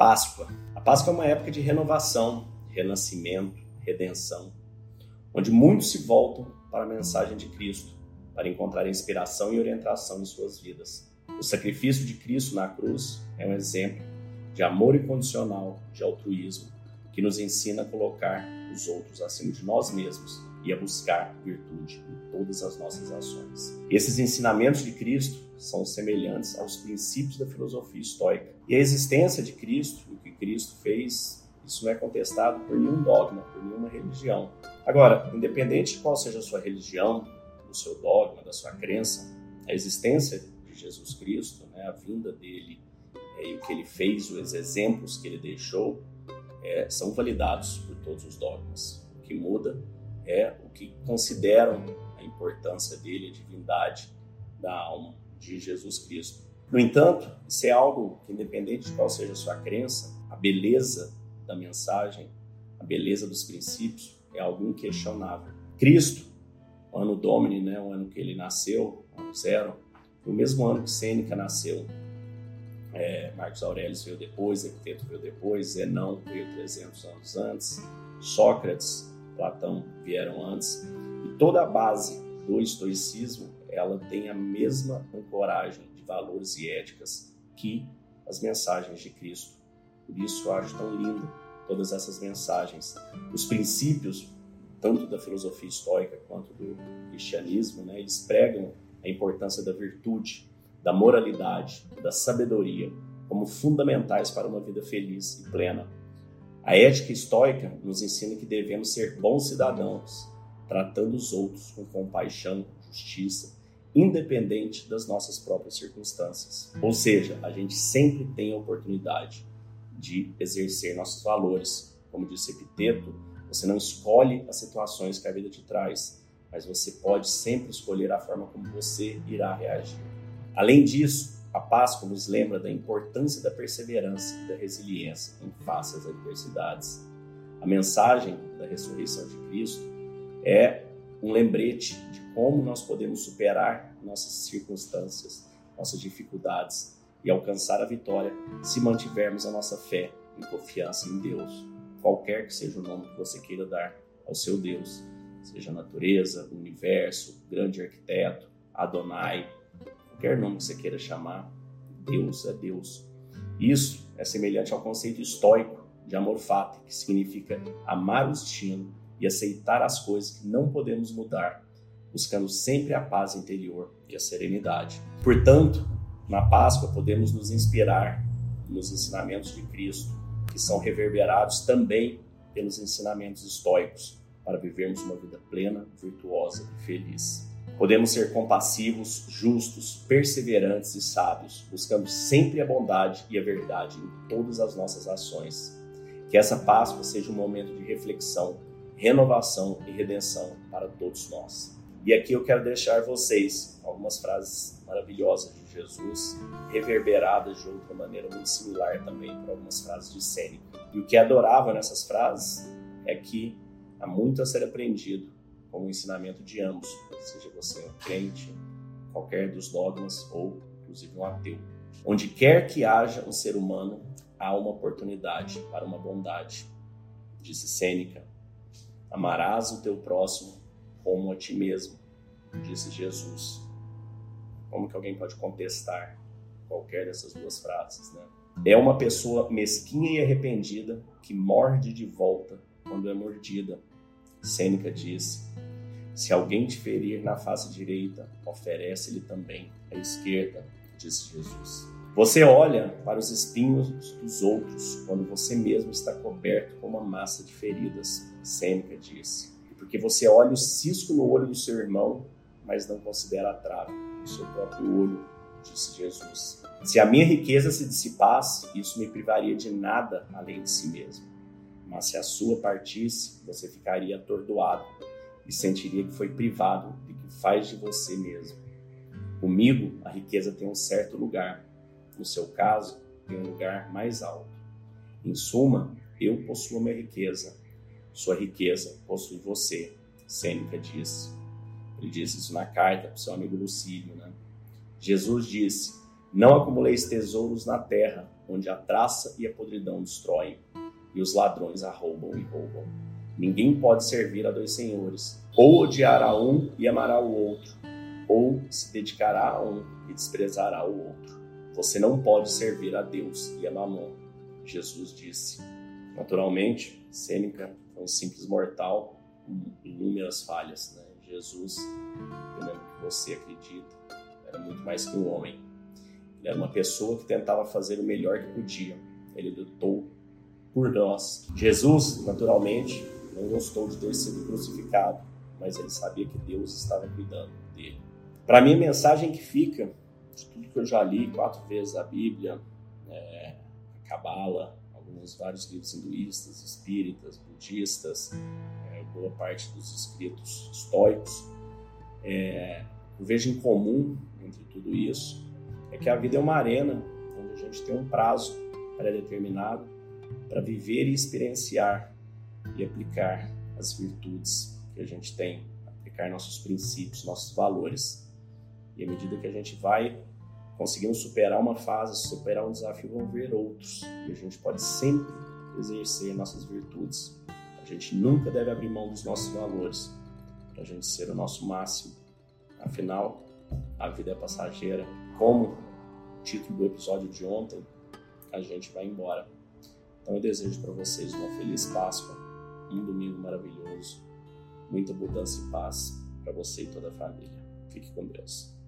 Páscoa. A Páscoa é uma época de renovação, renascimento, redenção, onde muitos se voltam para a mensagem de Cristo, para encontrar inspiração e orientação em suas vidas. O sacrifício de Cristo na cruz é um exemplo de amor incondicional, de altruísmo, que nos ensina a colocar os outros acima de nós mesmos e a buscar virtude em todas as nossas ações. Esses ensinamentos de Cristo são semelhantes aos princípios da filosofia estoica. E a existência de Cristo, o que Cristo fez, isso não é contestado por nenhum dogma, por nenhuma religião. Agora, independente de qual seja a sua religião, do seu dogma, da sua crença, a existência de Jesus Cristo, né, a vinda dele é, e o que ele fez, os exemplos que ele deixou, é, são validados por todos os dogmas. O que muda é o que consideram a importância dele, a divindade da alma de Jesus Cristo. No entanto, isso é algo que, independente de qual seja a sua crença, a beleza da mensagem, a beleza dos princípios é algo inquestionável. Cristo, o ano Domini, né, o ano que ele nasceu, ano zero, o mesmo ano que Sêneca nasceu. É, Marcos Aurélio veio depois, Epiteto veio depois, Zenão veio 300 anos antes, Sócrates Platão vieram antes, e toda a base do estoicismo ela tem a mesma ancoragem de valores e éticas que as mensagens de Cristo. Por isso eu acho tão lindo todas essas mensagens. Os princípios, tanto da filosofia estoica quanto do cristianismo, né, eles pregam a importância da virtude, da moralidade, da sabedoria como fundamentais para uma vida feliz e plena. A ética estoica nos ensina que devemos ser bons cidadãos, tratando os outros com compaixão, justiça, independente das nossas próprias circunstâncias. Ou seja, a gente sempre tem a oportunidade de exercer nossos valores. Como disse Epiteto, você não escolhe as situações que a vida te traz, mas você pode sempre escolher a forma como você irá reagir. Além disso, a Páscoa nos lembra da importância da perseverança e da resiliência em face às adversidades. A mensagem da ressurreição de Cristo é um lembrete de como nós podemos superar nossas circunstâncias, nossas dificuldades e alcançar a vitória se mantivermos a nossa fé e confiança em Deus, qualquer que seja o nome que você queira dar ao seu Deus, seja a natureza, o universo, o grande arquiteto, Adonai, qualquer nome que você queira chamar, Deus é Deus. Isso é semelhante ao conceito estoico de amor fati, que significa amar o destino e aceitar as coisas que não podemos mudar, buscando sempre a paz interior e a serenidade. Portanto, na Páscoa podemos nos inspirar nos ensinamentos de Cristo, que são reverberados também pelos ensinamentos estoicos, para vivermos uma vida plena, virtuosa e feliz. Podemos ser compassivos, justos, perseverantes e sábios, buscando sempre a bondade e a verdade em todas as nossas ações. Que essa Páscoa seja um momento de reflexão, renovação e redenção para todos nós. E aqui eu quero deixar vocês algumas frases maravilhosas de Jesus, reverberadas de outra maneira muito similar também para algumas frases de Sêneca. E o que adorava nessas frases é que há muito a ser aprendido com o ensinamento de ambos, seja você um crente, qualquer dos dogmas ou inclusive um ateu. Onde quer que haja um ser humano, há uma oportunidade para uma bondade. Disse Sêneca: Amarás o teu próximo como a ti mesmo, disse Jesus. Como que alguém pode contestar qualquer dessas duas frases, né? É uma pessoa mesquinha e arrependida que morde de volta quando é mordida. Sêneca disse: se alguém te ferir na face direita, oferece-lhe também a esquerda, disse Jesus. Você olha para os espinhos dos outros quando você mesmo está coberto com uma massa de feridas, Sêneca disse. Porque você olha o cisco no olho do seu irmão, mas não considera a trave no seu próprio olho, disse Jesus. Se a minha riqueza se dissipasse, isso me privaria de nada além de si mesmo. Mas se a sua partisse, você ficaria atordoado e sentiria que foi privado de que faz de você mesmo. Comigo, a riqueza tem um certo lugar. No seu caso, tem um lugar mais alto. Em suma, eu possuo a minha riqueza. Sua riqueza possui você, Sêneca disse. Ele disse isso na carta para o seu amigo Lucílio. Né? Jesus disse: Não acumuleis tesouros na terra, onde a traça e a podridão destroem, e os ladrões arrombam e roubam. Ninguém pode servir a dois senhores. Ou odiará um e amará o outro, ou se dedicará a um e desprezará o outro. Você não pode servir a Deus e a Mamon. Jesus disse. Naturalmente, Sêneca é um simples mortal com inúmeras falhas. Né? Jesus, dependendo do que você acredita, era muito mais que um homem. Ele era uma pessoa que tentava fazer o melhor que podia. Ele lutou por nós. Jesus, naturalmente, não gostou de ter sido crucificado, mas ele sabia que Deus estava cuidando dele. Para mim, a mensagem que fica de tudo que eu já li quatro vezes a Bíblia, é, a Cabala, alguns vários livros hinduístas, espíritas, budistas, é, boa parte dos escritos estoicos, é, eu vejo em comum entre tudo isso é que a vida é uma arena onde a gente tem um prazo pré-determinado para viver e experienciar e aplicar as virtudes que a gente tem, aplicar nossos princípios, nossos valores. E à medida que a gente vai conseguindo superar uma fase, superar um desafio, vão ver outros. E a gente pode sempre exercer nossas virtudes. A gente nunca deve abrir mão dos nossos valores para a gente ser o nosso máximo. Afinal, a vida é passageira. Como o título do episódio de ontem, a gente vai embora. Então eu desejo para vocês uma feliz Páscoa, um domingo maravilhoso, muita mudança e paz para você e toda a família. Fique com Deus.